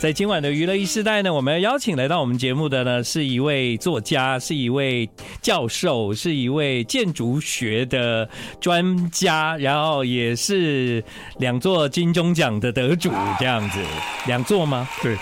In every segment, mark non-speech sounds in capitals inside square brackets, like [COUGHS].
在今晚的娱乐一世代呢，我们要邀请来到我们节目的呢，是一位作家，是一位教授，是一位建筑学的专家，然后也是两座金钟奖的得主，这样子，两座吗？对。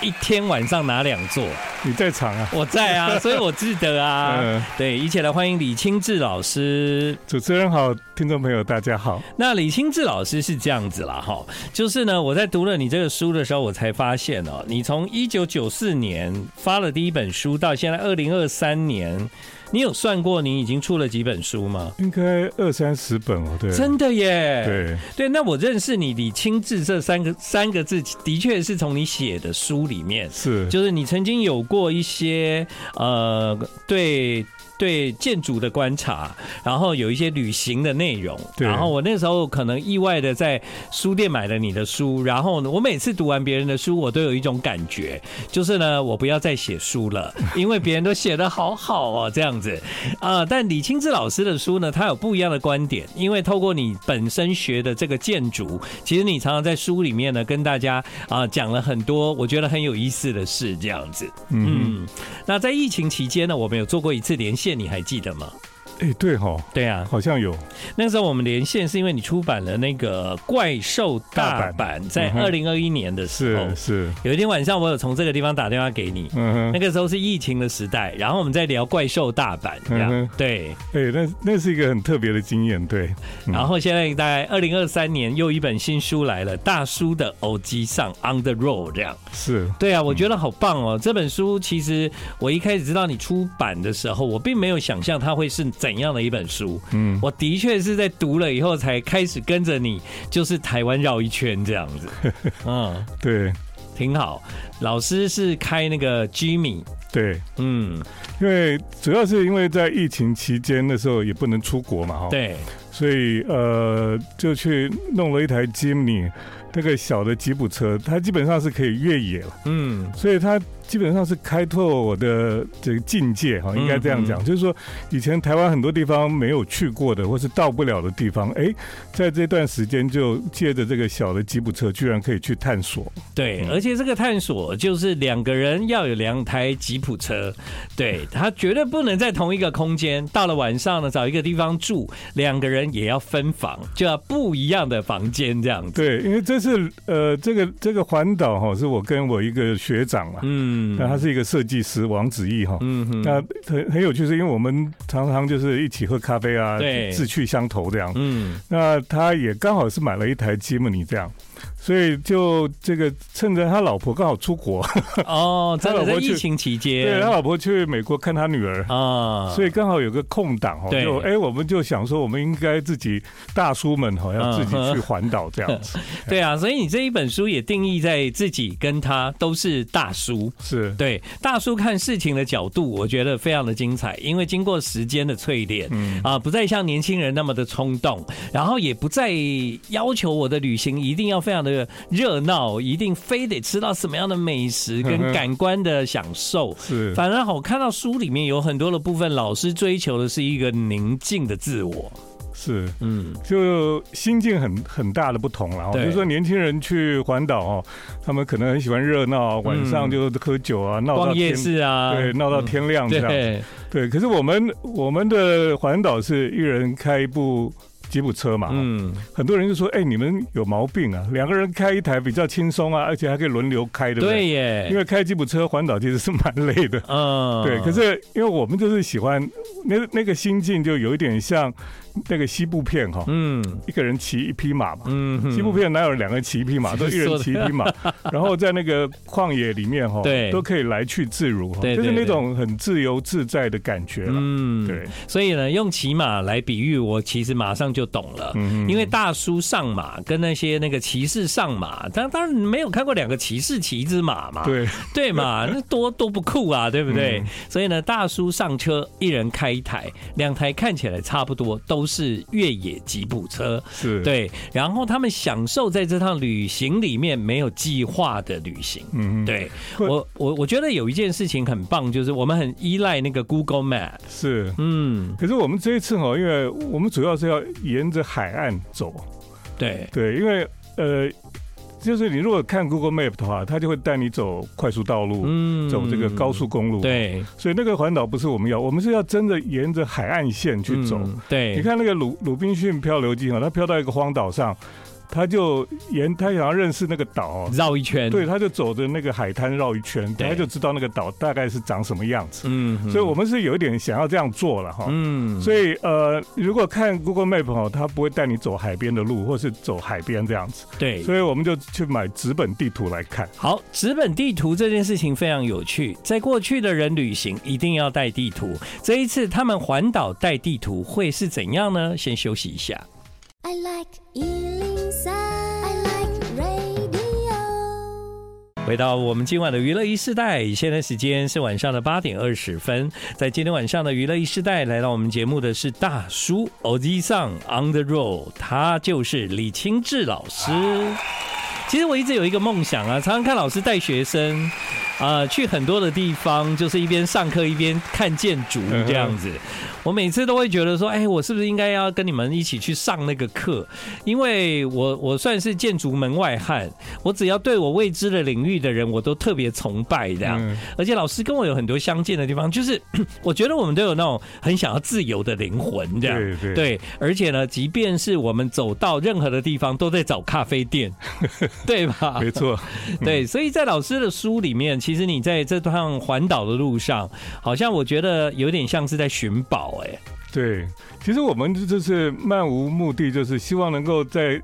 一天晚上拿两座？你在场啊？我在啊，[LAUGHS] 所以我记得啊。嗯，对，一起来欢迎李清志老师。主持人好，听众朋友大家好。那李清志老师是这样子啦，哈，就是呢，我在读了你这个书的时候，我才发现哦，你从一九九四年发了第一本书，到现在二零二三年。你有算过你已经出了几本书吗？应该二三十本哦，对，真的耶，对对。那我认识你，李清志这三个三个字，的确是从你写的书里面，是，就是你曾经有过一些呃，对。对建筑的观察，然后有一些旅行的内容，然后我那时候可能意外的在书店买了你的书，然后呢，我每次读完别人的书，我都有一种感觉，就是呢，我不要再写书了，[LAUGHS] 因为别人都写的好好哦，这样子啊、呃。但李清志老师的书呢，他有不一样的观点，因为透过你本身学的这个建筑，其实你常常在书里面呢跟大家啊、呃、讲了很多我觉得很有意思的事，这样子。嗯，那在疫情期间呢，我们有做过一次连线。你还记得吗？哎、欸，对哈，对啊，好像有。那个时候我们连线是因为你出版了那个《怪兽大阪》，在二零二一年的时候，是是。有一天晚上，我有从这个地方打电话给你，嗯哼，那个时候是疫情的时代，然后我们在聊《怪兽大阪》这样，嗯、对，哎、欸，那那是一个很特别的经验，对。然后现在大概二零二三年又一本新书来了，《大叔的偶机上 On the Road》这样，是对啊，我觉得好棒哦。这本书其实我一开始知道你出版的时候，我并没有想象它会是怎样的一本书。嗯，我的确是在读了以后才开始跟着你，就是台湾绕一圈这样子。[LAUGHS] 嗯，对，挺好。老师是开那个 Jimmy，对，嗯，因为主要是因为在疫情期间的时候也不能出国嘛，哈，对，所以呃就去弄了一台 Jimmy，那个小的吉普车，它基本上是可以越野了，嗯，所以它。基本上是开拓我的这个境界哈，应该这样讲，就是说以前台湾很多地方没有去过的，或是到不了的地方，哎，在这段时间就借着这个小的吉普车，居然可以去探索。对，而且这个探索就是两个人要有两台吉普车，对，[LAUGHS] 他绝对不能在同一个空间。到了晚上呢，找一个地方住，两个人也要分房，就要不一样的房间这样子。对，因为这是呃，这个这个环岛哈，是我跟我一个学长嘛，嗯。嗯，那他是一个设计师王子义哈，嗯哼，那很很有趣，是因为我们常常就是一起喝咖啡啊，对，志趣相投这样，嗯，那他也刚好是买了一台吉姆尼这样。[LAUGHS] 所以就这个趁着他老婆刚好出国哦，[LAUGHS] 在疫情期间，对他老婆去美国看他女儿啊，所以刚好有个空档哦，就哎，我们就想说，我们应该自己大叔们好像自己去环岛这样子。[LAUGHS] 对啊，所以你这一本书也定义在自己跟他都是大叔，是。对大叔看事情的角度，我觉得非常的精彩，因为经过时间的淬炼，嗯。啊，不再像年轻人那么的冲动，然后也不再要求我的旅行一定要非常的。热闹一定非得吃到什么样的美食跟感官的享受 [LAUGHS] 是，反而我看到书里面有很多的部分，老师追求的是一个宁静的自我，是嗯，就心境很很大的不同了。比如说年轻人去环岛哦，他们可能很喜欢热闹，晚上就喝酒啊，闹到夜市啊，对，闹到天亮这样。对，可是我们我们的环岛是一人开一部。吉普车嘛，嗯，很多人就说，哎、欸，你们有毛病啊，两个人开一台比较轻松啊，而且还可以轮流开，对不对？对耶，因为开吉普车环岛其实是蛮累的，[LAUGHS] 嗯，对。可是因为我们就是喜欢那那个心境，就有一点像。那个西部片哈，嗯，一个人骑一匹马嘛，嗯，西部片哪有两个人骑一匹马，[LAUGHS] 都一人骑一匹马，[LAUGHS] 然后在那个旷野里面哈，对，都可以来去自如，对，就是那种很自由自在的感觉，嗯，对。所以呢，用骑马来比喻，我其实马上就懂了，因为大叔上马跟那些那个骑士上马，当当然没有看过两个骑士骑一只马嘛，对，对嘛，[LAUGHS] 那多多不酷啊，对不对？所以呢，大叔上车，一人开一台，两台看起来差不多，都。是越野吉普车，是。对，然后他们享受在这趟旅行里面没有计划的旅行。嗯，对我我我觉得有一件事情很棒，就是我们很依赖那个 Google Map。是，嗯，可是我们这一次哈，因为我们主要是要沿着海岸走。对对，因为呃。就是你如果看 Google Map 的话，它就会带你走快速道路，嗯，走这个高速公路。对，所以那个环岛不是我们要，我们是要真的沿着海岸线去走。嗯、对，你看那个鲁鲁滨逊漂流记啊，它漂到一个荒岛上。他就沿他想要认识那个岛，绕一圈，对，他就走着那个海滩绕一圈，他就知道那个岛大概是长什么样子。嗯，所以我们是有一点想要这样做了哈。嗯，所以呃，如果看 Google Map 哈，他不会带你走海边的路，或是走海边这样子。对，所以我们就去买纸本地图来看。好，纸本地图这件事情非常有趣，在过去的人旅行一定要带地图，这一次他们环岛带地图会是怎样呢？先休息一下。I like 回到我们今晚的娱乐一世代，现在时间是晚上的八点二十分。在今天晚上的娱乐一世代，来到我们节目的是大叔欧吉桑 on the road，他就是李清志老师。其实我一直有一个梦想啊，常常看老师带学生啊、去很多的地方，就是一边上课一边看建筑这样子。我每次都会觉得说，哎，我是不是应该要跟你们一起去上那个课？因为我我算是建筑门外汉，我只要对我未知的领域的人，我都特别崇拜这样。而且老师跟我有很多相近的地方，就是 [COUGHS] 我觉得我们都有那种很想要自由的灵魂这样。对对。对，而且呢，即便是我们走到任何的地方，都在找咖啡店，[LAUGHS] 对吧？没错。[LAUGHS] 对，所以在老师的书里面，其实你在这趟环岛的路上，好像我觉得有点像是在寻宝。对，其实我们就是漫无目的，就是希望能够在。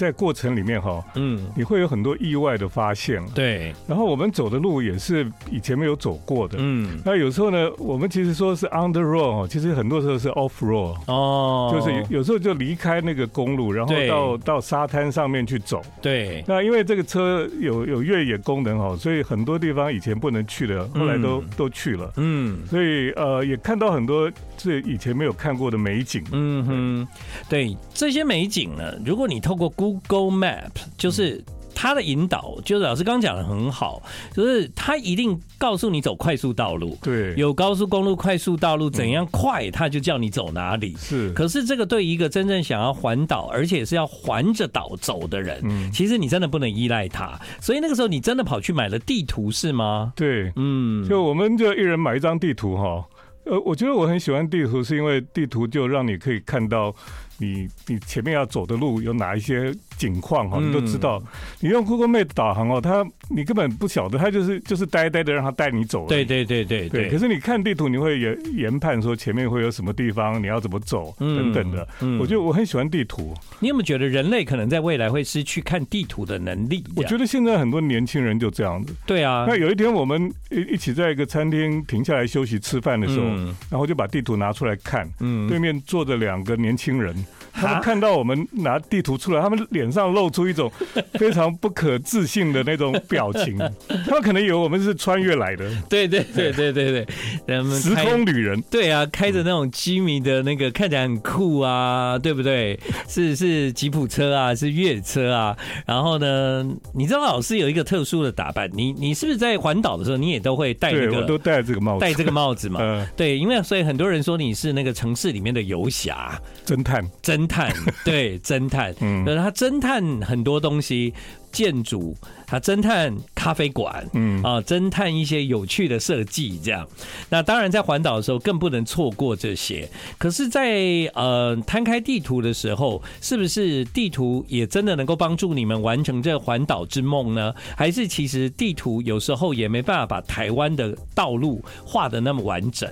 在过程里面哈，嗯，你会有很多意外的发现，对。然后我们走的路也是以前没有走过的，嗯。那有时候呢，我们其实说是 on the road，其实很多时候是 off road，哦，就是有时候就离开那个公路，然后到到沙滩上面去走，对。那因为这个车有有越野功能哈，所以很多地方以前不能去的，后来都都去了，嗯。所以呃，也看到很多是以前没有看过的美景，嗯哼，对这些美景呢，如果你透过 Google Google Map 就是它的引导，就是老师刚刚讲的很好，就是它一定告诉你走快速道路，对，有高速公路、快速道路怎样快，它就叫你走哪里。是，可是这个对一个真正想要环岛，而且是要环着岛走的人，嗯其实你真的不能依赖它。所以那个时候你真的跑去买了地图是吗？对，嗯，就我们就一人买一张地图哈。呃，我觉得我很喜欢地图，是因为地图就让你可以看到。你你前面要走的路有哪一些景况哈，你都知道。你用 Google Map 导航哦，它你根本不晓得，它就是就是呆呆的让它带你走。对对对对对。可是你看地图，你会研研判说前面会有什么地方，你要怎么走等等的。我觉得我很喜欢地图。你有没有觉得人类可能在未来会失去看地图的能力？我觉得现在很多年轻人就这样子。对啊。那有一天我们一一起在一个餐厅停下来休息吃饭的时候，然后就把地图拿出来看，嗯，对面坐着两个年轻人。他们看到我们拿地图出来，他们脸上露出一种非常不可置信的那种表情。[LAUGHS] 他们可能以为我们是穿越来的。对对对对对对，人们时空旅人。对啊，开着那种机迷的那个看起来很酷啊，对不对？是是吉普车啊，是越野车啊。然后呢，你知道老师有一个特殊的打扮，你你是不是在环岛的时候，你也都会戴这个？我都戴这个帽子，戴这个帽子嘛。[LAUGHS] 嗯对，因为所以很多人说你是那个城市里面的游侠、侦探、侦。探 [LAUGHS] 对侦探，嗯，他侦探很多东西，建筑，他侦探咖啡馆，嗯啊，侦探一些有趣的设计，这样。那当然，在环岛的时候更不能错过这些。可是在，在呃摊开地图的时候，是不是地图也真的能够帮助你们完成这环岛之梦呢？还是其实地图有时候也没办法把台湾的道路画的那么完整？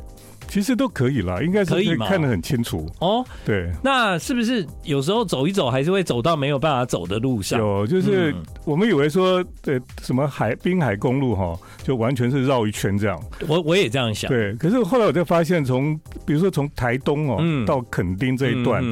其实都可以啦，应该是可以看得很清楚哦。对，那是不是有时候走一走，还是会走到没有办法走的路上？有，就是我们以为说，对，什么海滨海公路哈，就完全是绕一圈这样。我我也这样想。对，可是后来我就发现，从比如说从台东哦到垦丁这一段。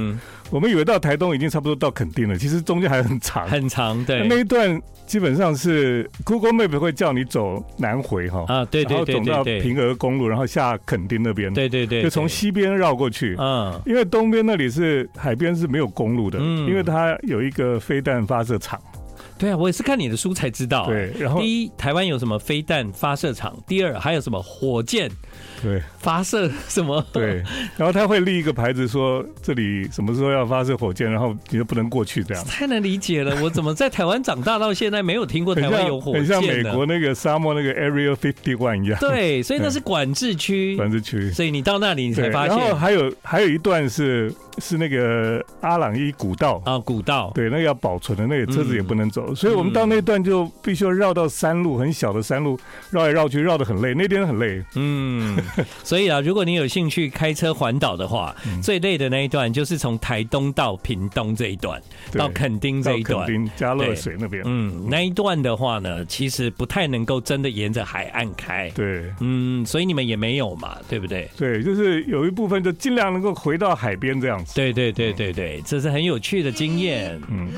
嗯嗯我们以为到台东已经差不多到垦丁了，其实中间还很长，很长。对，那一段基本上是 Google Map 会叫你走南回哈啊，对对对，然后走到平峨公路，然后下垦丁那边，对对对，就从西边绕过去。嗯，因为东边那里是海边是没有公路的，因为它有一个飞弹发射场。对啊，我也是看你的书才知道。对，然后第一，台湾有什么飞弹发射场？第二，还有什么火箭？对，发射什么？对，然后他会立一个牌子说这里什么时候要发射火箭，然后你就不能过去这样。太难理解了，我怎么在台湾长大到现在没有听过台湾有火箭？很像美国那个沙漠那个 Area Fifty One 一样。对，所以那是管制区。管制区。所以你到那里你才发现。然后还有还有一段是是那个阿朗伊古道啊，古道。对，那个要保存的，那个车子也不能走，所以我们到那段就必须要绕到山路，很小的山路，绕来绕去，绕得很累，那天很累。嗯。[LAUGHS] 所以啊，如果你有兴趣开车环岛的话，嗯、最累的那一段就是从台东到屏东这一段，到垦丁这一段，垦丁加乐水那边。嗯，那一段的话呢，其实不太能够真的沿着海岸开。对，嗯，所以你们也没有嘛，对不对？对，就是有一部分就尽量能够回到海边这样子。对对对对对，这是很有趣的经验，嗯，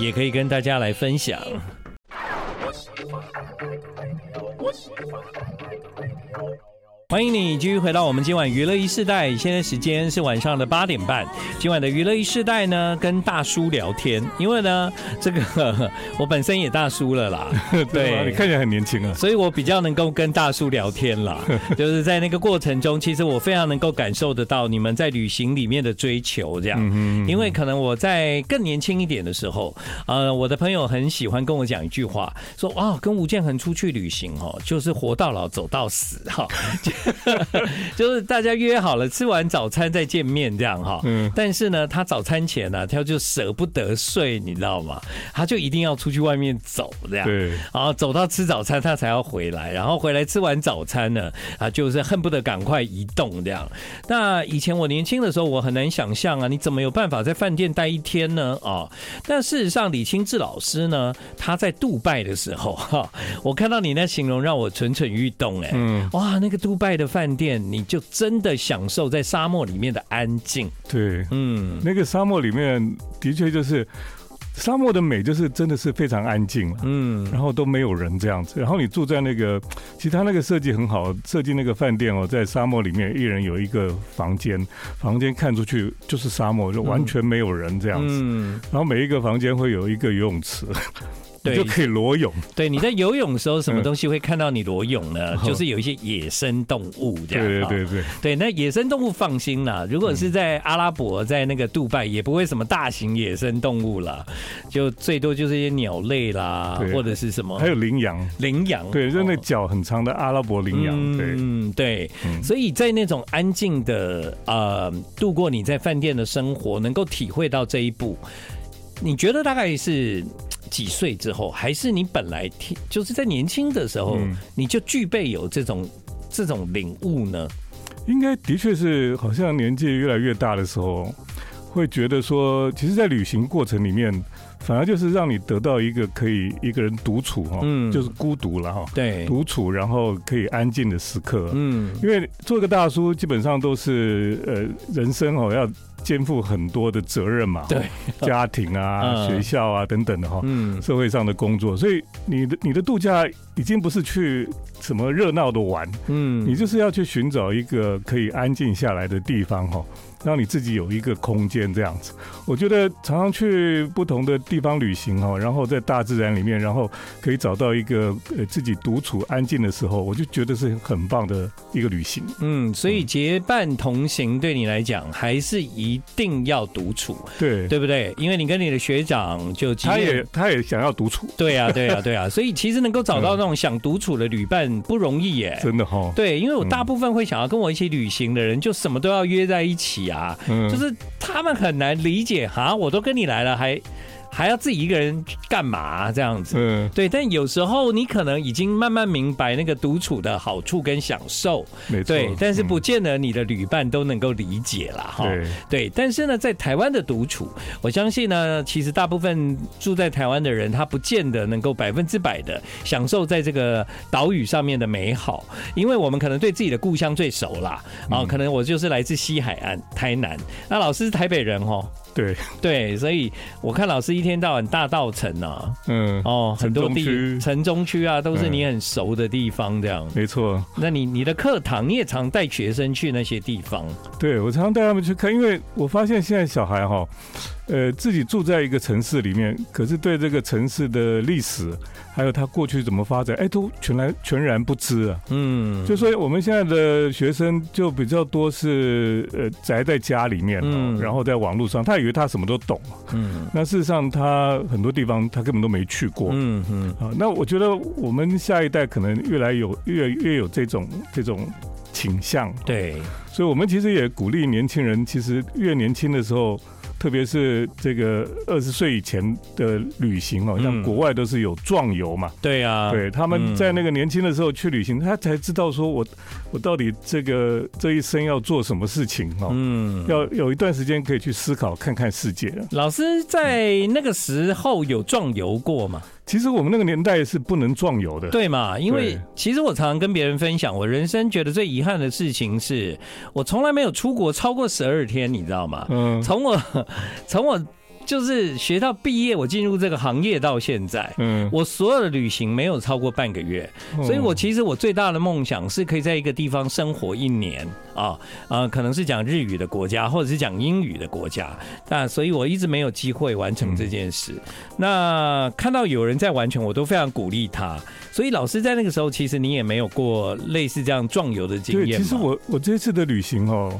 也可以跟大家来分分享。欢迎你继续回到我们今晚娱乐一世代，现在时间是晚上的八点半。今晚的娱乐一世代呢，跟大叔聊天，因为呢，这个 [LAUGHS] 我本身也大叔了啦，[LAUGHS] 对，你看起来很年轻啊，所以我比较能够跟大叔聊天啦。[LAUGHS] 就是在那个过程中，其实我非常能够感受得到你们在旅行里面的追求，这样。因为可能我在更年轻一点的时候，呃，我的朋友很喜欢跟我讲一句话，说啊，跟吴建恒出去旅行哦，就是活到老，走到死哈。[LAUGHS] 就是大家约好了吃完早餐再见面这样哈，嗯，但是呢，他早餐前呢，他就舍不得睡，你知道吗？他就一定要出去外面走这样，对，然后走到吃早餐他才要回来，然后回来吃完早餐呢，啊，就是恨不得赶快移动这样。那以前我年轻的时候，我很难想象啊，你怎么有办法在饭店待一天呢？啊，但事实上李清志老师呢，他在杜拜的时候哈，我看到你那形容让我蠢蠢欲动哎，嗯，哇，那个杜拜。的饭店，你就真的享受在沙漠里面的安静。对，嗯，那个沙漠里面的确就是沙漠的美，就是真的是非常安静，嗯，然后都没有人这样子。然后你住在那个，其实他那个设计很好，设计那个饭店哦，在沙漠里面，一人有一个房间，房间看出去就是沙漠，就完全没有人这样子。嗯，然后每一个房间会有一个游泳池。对，就可以裸泳。对，你在游泳的时候，什么东西会看到你裸泳呢？嗯、就是有一些野生动物这样。对对对对。对，那野生动物放心啦，如果是在阿拉伯，在那个杜拜，也不会什么大型野生动物啦，就最多就是一些鸟类啦，或者是什么。还有羚羊。羚羊。对，就那脚很长的阿拉伯羚羊。对，嗯，对。所以在那种安静的呃度过你在饭店的生活，能够体会到这一步，你觉得大概是？几岁之后，还是你本来就是在年轻的时候，嗯、你就具备有这种这种领悟呢？应该的确是，好像年纪越来越大的时候，会觉得说，其实，在旅行过程里面，反而就是让你得到一个可以一个人独处哈，嗯，就是孤独了哈，对，独处，然后可以安静的时刻，嗯，因为做个大叔，基本上都是呃，人生哦要。肩负很多的责任嘛，对，家庭啊、[LAUGHS] 学校啊等等的哈，嗯，社会上的工作，所以你的你的度假已经不是去什么热闹的玩，嗯，你就是要去寻找一个可以安静下来的地方哈。让你自己有一个空间，这样子，我觉得常常去不同的地方旅行哈，然后在大自然里面，然后可以找到一个呃自己独处安静的时候，我就觉得是很棒的一个旅行。嗯，所以结伴同行对你来讲还是一定要独处，对对不对？因为你跟你的学长就他也他也想要独处，对啊对啊对啊，[LAUGHS] 所以其实能够找到那种想独处的旅伴不容易耶，真的哈。对，因为我大部分会想要跟我一起旅行的人，就什么都要约在一起。啊，就是他们很难理解哈，我都跟你来了，还。还要自己一个人干嘛、啊、这样子？嗯，对。但有时候你可能已经慢慢明白那个独处的好处跟享受，没错。对，但是不见得你的旅伴都能够理解了哈。对，对。但是呢，在台湾的独处，我相信呢，其实大部分住在台湾的人，他不见得能够百分之百的享受在这个岛屿上面的美好，因为我们可能对自己的故乡最熟啦。啊、嗯，可能我就是来自西海岸台南，那老师是台北人哦。对对，所以我看老师一天到晚大道城啊，嗯哦，很多地城中区啊，都是你很熟的地方，这样、嗯、没错。那你你的课堂你也常带学生去那些地方？对，我常常带他们去看，因为我发现现在小孩哈，呃，自己住在一个城市里面，可是对这个城市的历史，还有它过去怎么发展，哎，都全然全然不知啊。嗯，就说我们现在的学生就比较多是呃宅在家里面，嗯，然后在网络上，他以为他什么都懂，嗯，那事实上他很多地方他根本都没去过，嗯嗯，啊，那我觉得我们下一代可能越来有越越有这种这种倾向，对，所以我们其实也鼓励年轻人，其实越年轻的时候。特别是这个二十岁以前的旅行哦，像国外都是有壮游嘛。对呀，对，他们在那个年轻的时候去旅行，他才知道说我我到底这个这一生要做什么事情哦。嗯，要有一段时间可以去思考，看看世界。老师在那个时候有壮游过吗？其实我们那个年代是不能壮游的，对嘛？因为其实我常常跟别人分享，我人生觉得最遗憾的事情是我从来没有出国超过十二天，你知道吗？嗯，从我 [LAUGHS] 从我。就是学到毕业，我进入这个行业到现在，嗯，我所有的旅行没有超过半个月，所以我其实我最大的梦想是可以在一个地方生活一年啊，呃，可能是讲日语的国家，或者是讲英语的国家，那所以我一直没有机会完成这件事。那看到有人在完成，我都非常鼓励他。所以老师在那个时候，其实你也没有过类似这样壮游的经验。对，其实我我这次的旅行哦。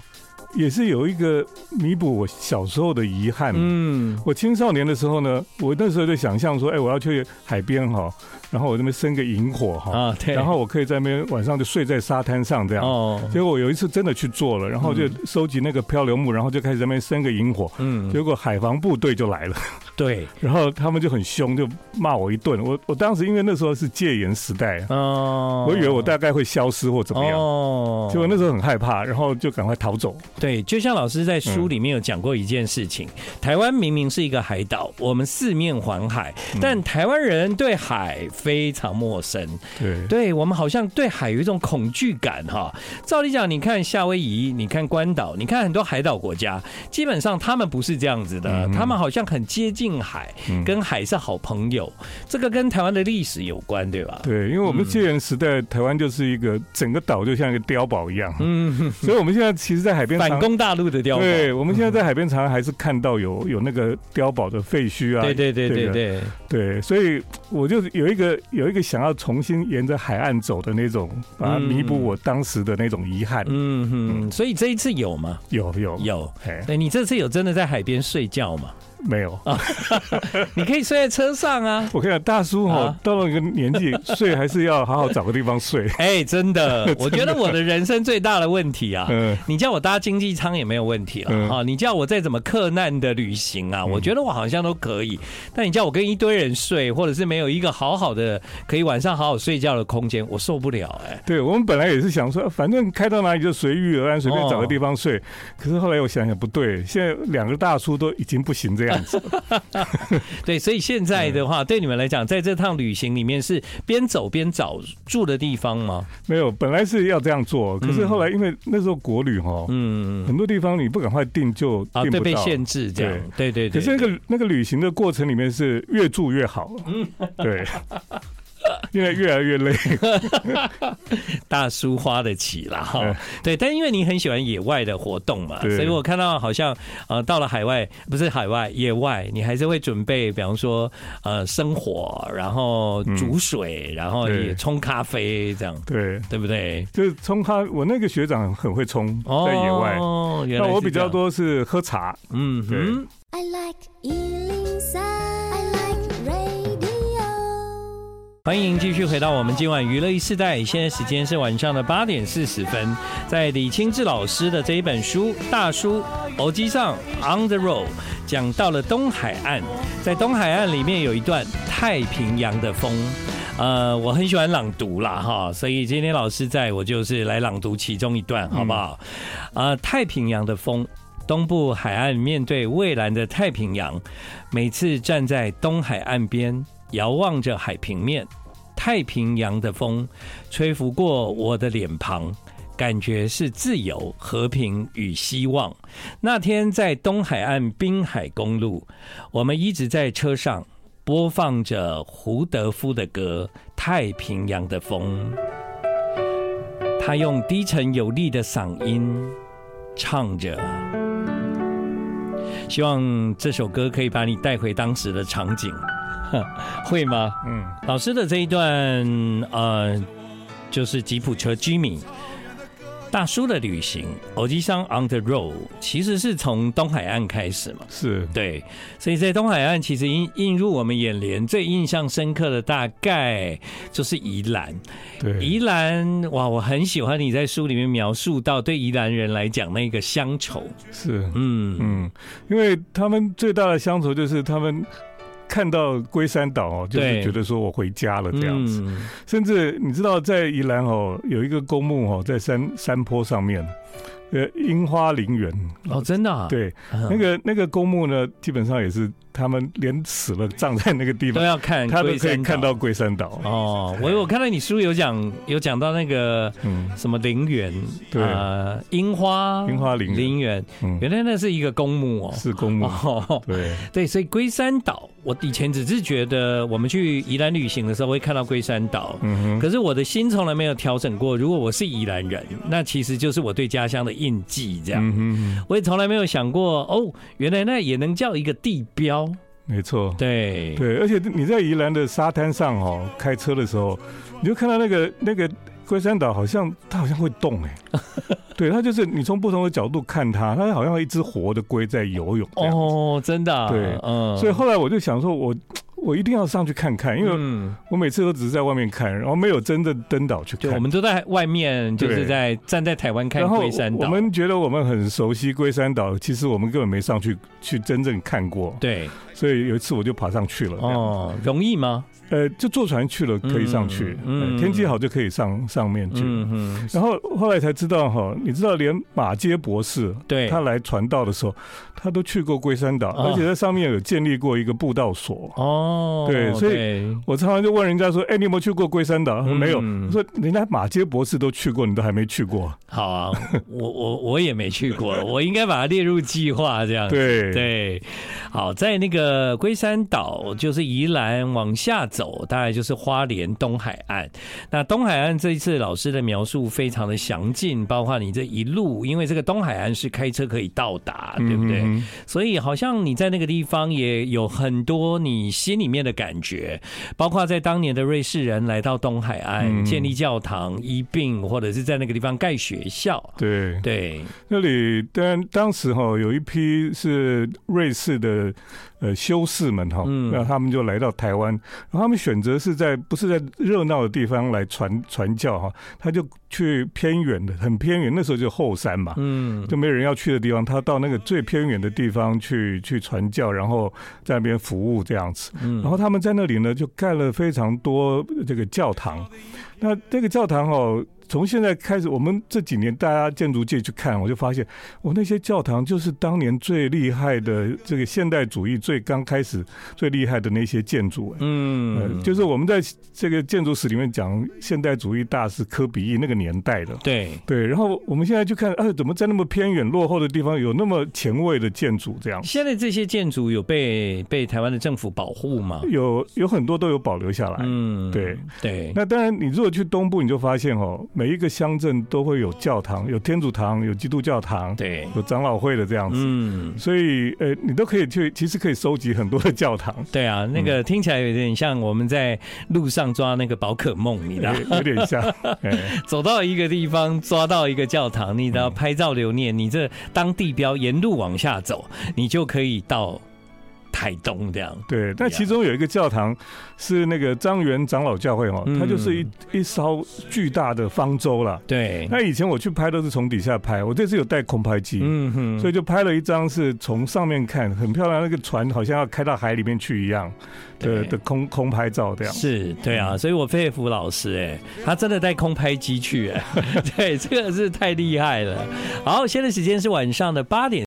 也是有一个弥补我小时候的遗憾。嗯，我青少年的时候呢，我那时候就想象说，哎，我要去海边哈。然后我这边生个萤火哈，啊，对，然后我可以在那边晚上就睡在沙滩上这样。哦，结果我有一次真的去做了，然后就收集那个漂流木，然后就开始在那边生个萤火。嗯，结果海防部队就来了。对，[LAUGHS] 然后他们就很凶，就骂我一顿。我我当时因为那时候是戒严时代，哦，我以为我大概会消失或怎么样。哦，结果那时候很害怕，然后就赶快逃走。对，就像老师在书里面有讲过一件事情，台湾明明是一个海岛，我们四面环海，但台湾人对海。非常陌生，对，对我们好像对海有一种恐惧感哈。照理讲，你看夏威夷，你看关岛，你看很多海岛国家，基本上他们不是这样子的，嗯、他们好像很接近海，嗯、跟海是好朋友。这个跟台湾的历史有关，对吧？对，因为我们戒严时代，台湾就是一个整个岛就像一个碉堡一样，嗯，所以我们现在其实，在海边反攻大陆的碉堡，对，我们现在在海边常常还是看到有有那个碉堡的废墟啊，对对对对对对，对，所以我就有一个。有一个想要重新沿着海岸走的那种，把它弥补我当时的那种遗憾。嗯哼，所以这一次有吗？有有有。哎，你这次有真的在海边睡觉吗？没有啊，[LAUGHS] 你可以睡在车上啊。我跟你讲，大叔哈，到了一个年纪，睡还是要好好找个地方睡。[LAUGHS] 哎，[LAUGHS] 真的，我觉得我的人生最大的问题啊，嗯你叫我搭经济舱也没有问题了哈。你叫我再怎么克难的旅行啊，我觉得我好像都可以。但你叫我跟一堆人睡，或者是没有一个好好的可以晚上好好睡觉的空间，我受不了哎。对，我们本来也是想说，反正开到哪里就随遇而安，随便找个地方睡。可是后来我想想不对，现在两个大叔都已经不行这样。这样子，[LAUGHS] 对，所以现在的话，对你们来讲，在这趟旅行里面是边走边找住的地方吗？没有，本来是要这样做，可是后来因为那时候国旅哈，嗯，很多地方你不赶快订就订不，啊，对，被限制这样，对对对。可是那个那个旅行的过程里面是越住越好，嗯，对。[LAUGHS] [LAUGHS] 因为越来越累，[LAUGHS] 大叔花得起了哈。对，但因为你很喜欢野外的活动嘛，所以我看到好像呃到了海外，不是海外，野外，你还是会准备，比方说呃生火，然后煮水，然后也冲咖啡这样，对对不对？就是冲咖，我那个学长很会冲，在野外。哦，那我比较多是喝茶。嗯，哼。I like 欢迎继续回到我们今晚娱乐一世代，现在时间是晚上的八点四十分。在李清志老师的这一本书《大叔欧吉桑 On the Road》讲到了东海岸，在东海岸里面有一段太平洋的风，呃，我很喜欢朗读啦哈，所以今天老师在我就是来朗读其中一段，好不好？呃，太平洋的风，东部海岸面对蔚蓝的太平洋，每次站在东海岸边，遥望着海平面。太平洋的风吹拂过我的脸庞，感觉是自由、和平与希望。那天在东海岸滨海公路，我们一直在车上播放着胡德夫的歌《太平洋的风》，他用低沉有力的嗓音唱着。希望这首歌可以把你带回当时的场景，[LAUGHS] 会吗？嗯，老师的这一段呃，就是吉普车 Jimmy。大叔的旅行，欧吉桑 on the road，其实是从东海岸开始嘛，是对，所以在东海岸其实映映入我们眼帘最印象深刻的大概就是宜兰。对，宜兰哇，我很喜欢你在书里面描述到对宜兰人来讲那个乡愁，是嗯嗯，因为他们最大的乡愁就是他们。看到龟山岛哦，就是觉得说我回家了这样子。甚至你知道，在宜兰哦，有一个公墓哦，在山山坡上面，呃，樱花陵园哦，真的啊？对，那个那个公墓呢，基本上也是。他们连死了葬在那个地方都要看，他都可以看到龟山岛哦。我我看到你书有讲有讲到那个什么陵园，对啊，樱花樱花陵陵园，原来那是一个公墓哦，是公墓。对对，所以龟山岛，我以前只是觉得我们去宜兰旅行的时候会看到龟山岛，嗯，可是我的心从来没有调整过。如果我是宜兰人，那其实就是我对家乡的印记，这样。我也从来没有想过，哦，原来那也能叫一个地标。没错，对。对，而且你在宜兰的沙滩上哦，开车的时候，你就看到那个那个龟山岛，好像它好像会动哎，[LAUGHS] 对，它就是你从不同的角度看它，它好像一只活的龟在游泳哦，真的、啊，对，嗯，所以后来我就想说，我。我一定要上去看看，因为我每次都只是在外面看，然后没有真的登岛去看。我们都在外面，就是在站在台湾看龟山岛。我们觉得我们很熟悉龟山岛，其实我们根本没上去去真正看过。对，所以有一次我就爬上去了。哦，容易吗？呃，就坐船去了，可以上去。嗯，天气好就可以上上面去。嗯嗯。然后后来才知道哈，你知道连马街博士，对，他来传道的时候，他都去过龟山岛，而且在上面有建立过一个布道所。哦，对，所以我常常就问人家说：“哎，你有没有去过龟山岛？”他说：“没有。”我说：“人家马街博士都去过，你都还没去过。”好啊，我我我也没去过，我应该把它列入计划这样。对对，好，在那个龟山岛，就是宜兰往下走。走大概就是花莲东海岸，那东海岸这一次老师的描述非常的详尽，包括你这一路，因为这个东海岸是开车可以到达，对不对？嗯、所以好像你在那个地方也有很多你心里面的感觉，包括在当年的瑞士人来到东海岸建立教堂、医病，或者是在那个地方盖学校。对对，那里当当时哈有一批是瑞士的。呃，修士们哈，那他们就来到台湾，然后他们选择是在不是在热闹的地方来传传教哈，他就去偏远的，很偏远，那时候就后山嘛，嗯，就没人要去的地方，他到那个最偏远的地方去去传教，然后在那边服务这样子，然后他们在那里呢就盖了非常多这个教堂，那这个教堂哦。从现在开始，我们这几年大家建筑界去看，我就发现，我那些教堂就是当年最厉害的这个现代主义最刚开始最厉害的那些建筑。嗯，就是我们在这个建筑史里面讲现代主义大师科比意那个年代的。对对，然后我们现在去看，啊，怎么在那么偏远落后的地方有那么前卫的建筑？这样。现在这些建筑有被被台湾的政府保护吗？有，有很多都有保留下来。嗯，对对。那当然，你如果去东部，你就发现哦。每一个乡镇都会有教堂，有天主堂，有基督教堂，对，有长老会的这样子，嗯，所以呃，你都可以去，其实可以收集很多的教堂。对啊，那个听起来有点像我们在路上抓那个宝可梦，你知道？[LAUGHS] 有点像，[LAUGHS] 走到一个地方抓到一个教堂，你知道拍照留念，你这当地标沿路往下走，你就可以到。台东这样对，但其中有一个教堂是那个张元长老教会哦，它就是一一艘巨大的方舟了。对，那以前我去拍都是从底下拍，我这次有带空拍机，嗯哼，所以就拍了一张是从上面看，很漂亮，那个船好像要开到海里面去一样的的空空拍照这样。是，对啊，所以我佩服老师哎，他真的带空拍机去哎，[LAUGHS] 对，这个是太厉害了。好，现在时间是晚上的八点。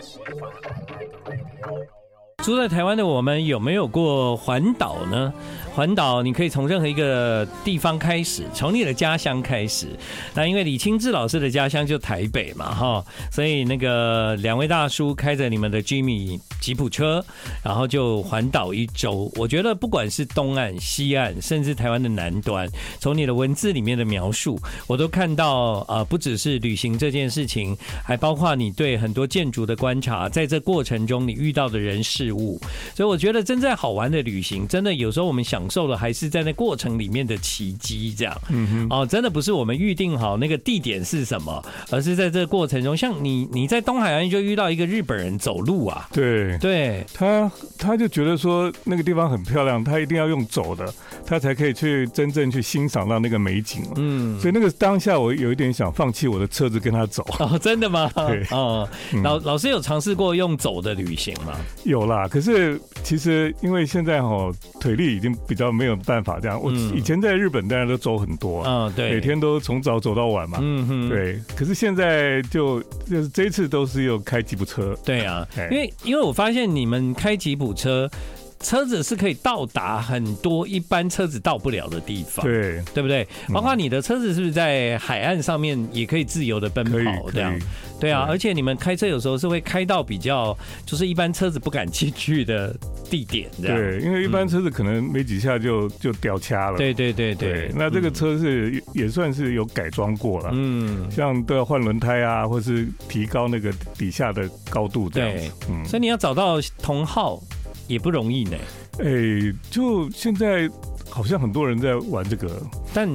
She's on the radio. 住在台湾的我们有没有过环岛呢？环岛你可以从任何一个地方开始，从你的家乡开始。那因为李清志老师的家乡就台北嘛，哈，所以那个两位大叔开着你们的 Jimmy 吉普车，然后就环岛一周。我觉得不管是东岸、西岸，甚至台湾的南端，从你的文字里面的描述，我都看到啊，不只是旅行这件事情，还包括你对很多建筑的观察，在这过程中你遇到的人事物。所以我觉得真正好玩的旅行，真的有时候我们享受的还是在那过程里面的奇迹，这样。嗯哼。哦，真的不是我们预定好那个地点是什么，而是在这个过程中，像你你在东海岸就遇到一个日本人走路啊，对。对他，他就觉得说那个地方很漂亮，他一定要用走的，他才可以去真正去欣赏到那个美景。嗯，所以那个当下我有一点想放弃我的车子跟他走。哦，真的吗？[LAUGHS] 对，哦，老老师有尝试过用走的旅行吗？有啦，可是其实因为现在哈腿力已经比较没有办法这样。我以前在日本大家都走很多，嗯，对，每天都从早走到晚嘛。嗯哼，对。可是现在就就是这一次都是又开吉普车。对啊，[LAUGHS] 因为因为我发现你们开吉普车。车子是可以到达很多一般车子到不了的地方，对对不对？包括你的车子是不是在海岸上面也可以自由的奔跑这样？对啊，而且你们开车有时候是会开到比较就是一般车子不敢进去的地点，这样。对，因为一般车子可能没几下就就掉卡了。对对对对，那这个车是也算是有改装过了，嗯，像都要换轮胎啊，或是提高那个底下的高度这样。对，嗯，所以你要找到同好。也不容易呢。哎、欸，就现在好像很多人在玩这个，但。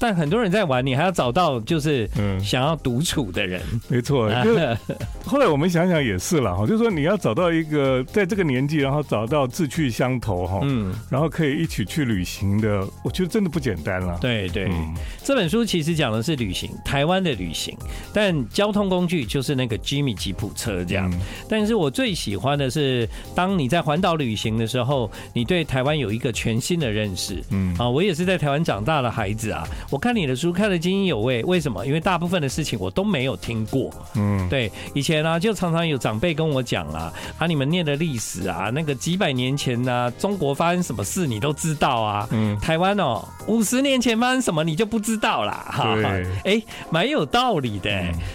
但很多人在玩，你还要找到就是想要独处的人。嗯、没错，[LAUGHS] 就后来我们想想也是了哈，就是说你要找到一个在这个年纪，然后找到志趣相投哈，嗯，然后可以一起去旅行的，我觉得真的不简单了。对对，嗯、这本书其实讲的是旅行，台湾的旅行，但交通工具就是那个 Jimmy 吉普车这样。嗯、但是我最喜欢的是，当你在环岛旅行的时候，你对台湾有一个全新的认识。嗯啊，我也是在台湾长大的孩子啊。我看你的书看得津津有味，为什么？因为大部分的事情我都没有听过。嗯，对，以前呢、啊，就常常有长辈跟我讲啊，啊，你们念的历史啊，那个几百年前呢、啊，中国发生什么事你都知道啊。嗯，台湾哦，五十年前发生什么你就不知道啦。哈，哎，蛮有道理的。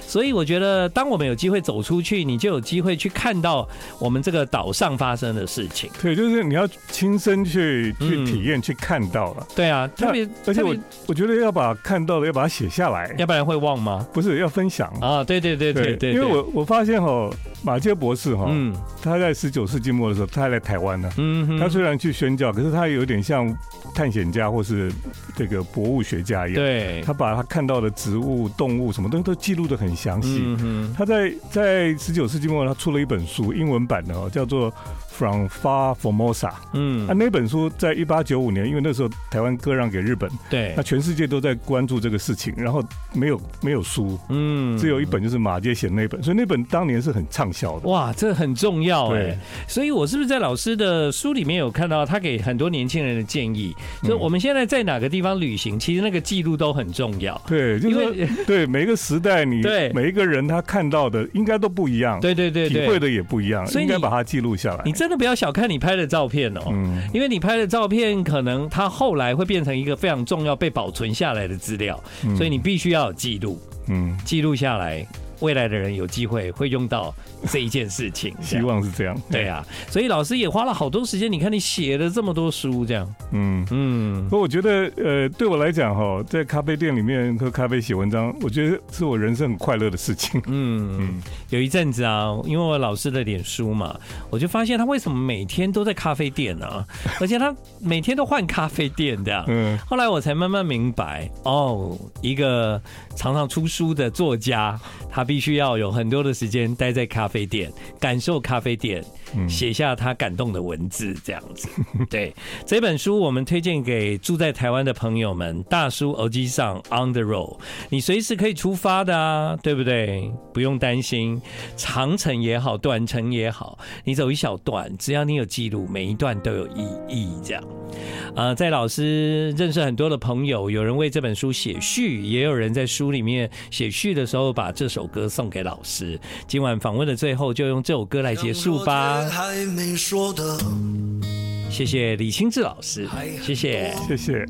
所以我觉得，当我们有机会走出去，你就有机会去看到我们这个岛上发生的事情。对，就是你要亲身去去体验、嗯、去看到了。对啊，特别而且我我觉得要把。看到的要把它写下来，要不然会忘吗？不是，要分享啊！对对对对对，因为我我发现哈，马杰博士哈，嗯，他在十九世纪末的时候，他还来台湾呢。嗯，他虽然去宣教，可是他有点像探险家或是这个博物学家一样。对，他把他看到的植物、动物什么东西都记录的很详细。嗯，他在在十九世纪末，他出了一本书，英文版的哦，叫做。From Far Formosa，嗯，那、啊、那本书在一八九五年，因为那时候台湾割让给日本，对，那全世界都在关注这个事情，然后没有没有书，嗯，只有一本就是马杰写的那本，所以那本当年是很畅销的。哇，这很重要哎，对所以我是不是在老师的书里面有看到他给很多年轻人的建议？所以我们现在在哪个地方旅行，其实那个记录都很重要。对，就是说为对每一个时代，你对。每一个人他看到的应该都不一样，对对对，体会的也不一样，所以应该把它记录下来。真的不要小看你拍的照片哦，因为你拍的照片可能它后来会变成一个非常重要被保存下来的资料，所以你必须要有记录，嗯，记录下来。未来的人有机会会用到这一件事情，[LAUGHS] 希望是这样。对啊，所以老师也花了好多时间。你看，你写了这么多书，这样。嗯嗯。不过我觉得，呃，对我来讲，哈，在咖啡店里面喝咖啡写文章，我觉得是我人生很快乐的事情。嗯 [LAUGHS] 嗯。有一阵子啊，因为我老师的脸书嘛，我就发现他为什么每天都在咖啡店呢？[LAUGHS] 而且他每天都换咖啡店这样。嗯。后来我才慢慢明白，哦，一个常常出书的作家，他必须要有很多的时间待在咖啡店，感受咖啡店，写下他感动的文字，这样子。[LAUGHS] 对，这本书，我们推荐给住在台湾的朋友们。大叔耳机上 On the Road，你随时可以出发的啊，对不对？不用担心，长程也好，短程也好，你走一小段，只要你有记录，每一段都有意义。这样，呃，在老师认识很多的朋友，有人为这本书写序，也有人在书里面写序的时候把这首歌送给老师。今晚访问的最后，就用这首歌来结束吧。谢谢李清志老师，谢谢，谢谢。